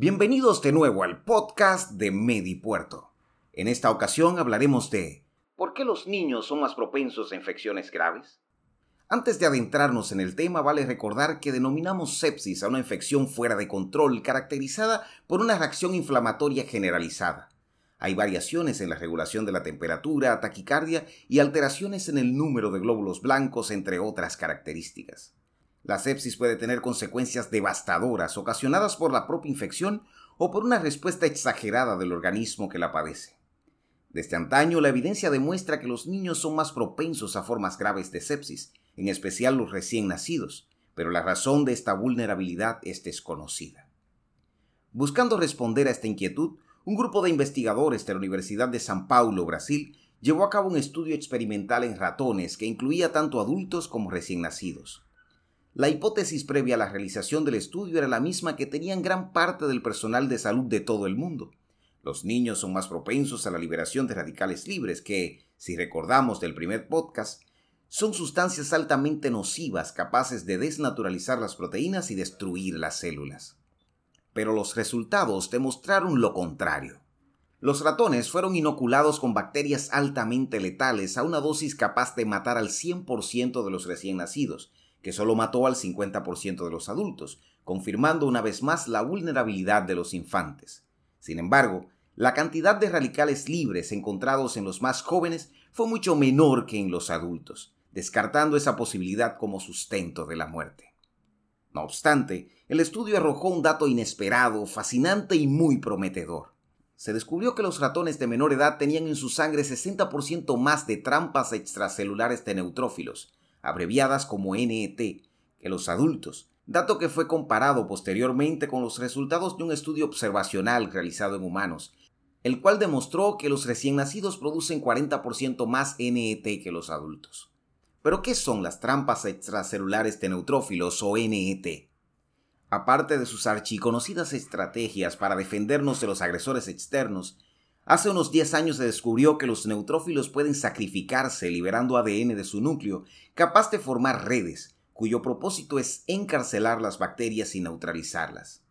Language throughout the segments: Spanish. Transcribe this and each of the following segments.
Bienvenidos de nuevo al podcast de Medipuerto. En esta ocasión hablaremos de ¿por qué los niños son más propensos a infecciones graves? Antes de adentrarnos en el tema, vale recordar que denominamos sepsis a una infección fuera de control caracterizada por una reacción inflamatoria generalizada. Hay variaciones en la regulación de la temperatura, taquicardia y alteraciones en el número de glóbulos blancos, entre otras características. La sepsis puede tener consecuencias devastadoras ocasionadas por la propia infección o por una respuesta exagerada del organismo que la padece. Desde antaño, la evidencia demuestra que los niños son más propensos a formas graves de sepsis, en especial los recién nacidos, pero la razón de esta vulnerabilidad es desconocida. Buscando responder a esta inquietud, un grupo de investigadores de la Universidad de San Paulo, Brasil, llevó a cabo un estudio experimental en ratones que incluía tanto adultos como recién nacidos. La hipótesis previa a la realización del estudio era la misma que tenían gran parte del personal de salud de todo el mundo. Los niños son más propensos a la liberación de radicales libres que, si recordamos del primer podcast, son sustancias altamente nocivas capaces de desnaturalizar las proteínas y destruir las células. Pero los resultados demostraron lo contrario. Los ratones fueron inoculados con bacterias altamente letales a una dosis capaz de matar al 100% de los recién nacidos, que solo mató al 50% de los adultos, confirmando una vez más la vulnerabilidad de los infantes. Sin embargo, la cantidad de radicales libres encontrados en los más jóvenes fue mucho menor que en los adultos, descartando esa posibilidad como sustento de la muerte. No obstante, el estudio arrojó un dato inesperado, fascinante y muy prometedor. Se descubrió que los ratones de menor edad tenían en su sangre 60% más de trampas extracelulares de neutrófilos, abreviadas como NET, que los adultos, dato que fue comparado posteriormente con los resultados de un estudio observacional realizado en humanos, el cual demostró que los recién nacidos producen 40% más NET que los adultos. Pero, ¿qué son las trampas extracelulares de neutrófilos o NET? Aparte de sus archiconocidas estrategias para defendernos de los agresores externos, Hace unos 10 años se descubrió que los neutrófilos pueden sacrificarse liberando ADN de su núcleo, capaz de formar redes, cuyo propósito es encarcelar las bacterias y neutralizarlas.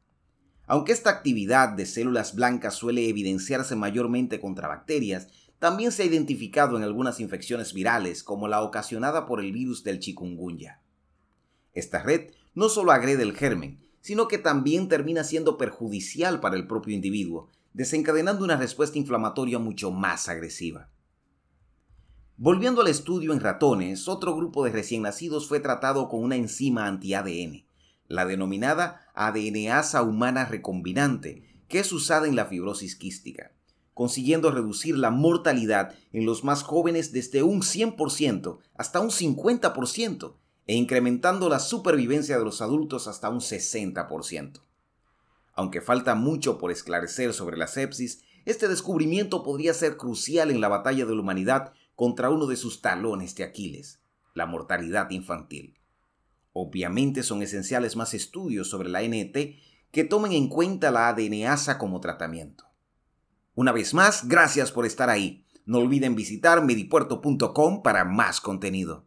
Aunque esta actividad de células blancas suele evidenciarse mayormente contra bacterias, también se ha identificado en algunas infecciones virales, como la ocasionada por el virus del chikungunya. Esta red no solo agrede el germen, sino que también termina siendo perjudicial para el propio individuo, desencadenando una respuesta inflamatoria mucho más agresiva. Volviendo al estudio en ratones, otro grupo de recién nacidos fue tratado con una enzima anti-ADN, la denominada ADNasa humana recombinante, que es usada en la fibrosis quística, consiguiendo reducir la mortalidad en los más jóvenes desde un 100% hasta un 50% e incrementando la supervivencia de los adultos hasta un 60%. Aunque falta mucho por esclarecer sobre la sepsis, este descubrimiento podría ser crucial en la batalla de la humanidad contra uno de sus talones de Aquiles, la mortalidad infantil. Obviamente son esenciales más estudios sobre la NET que tomen en cuenta la ADNasa como tratamiento. Una vez más, gracias por estar ahí. No olviden visitar medipuerto.com para más contenido.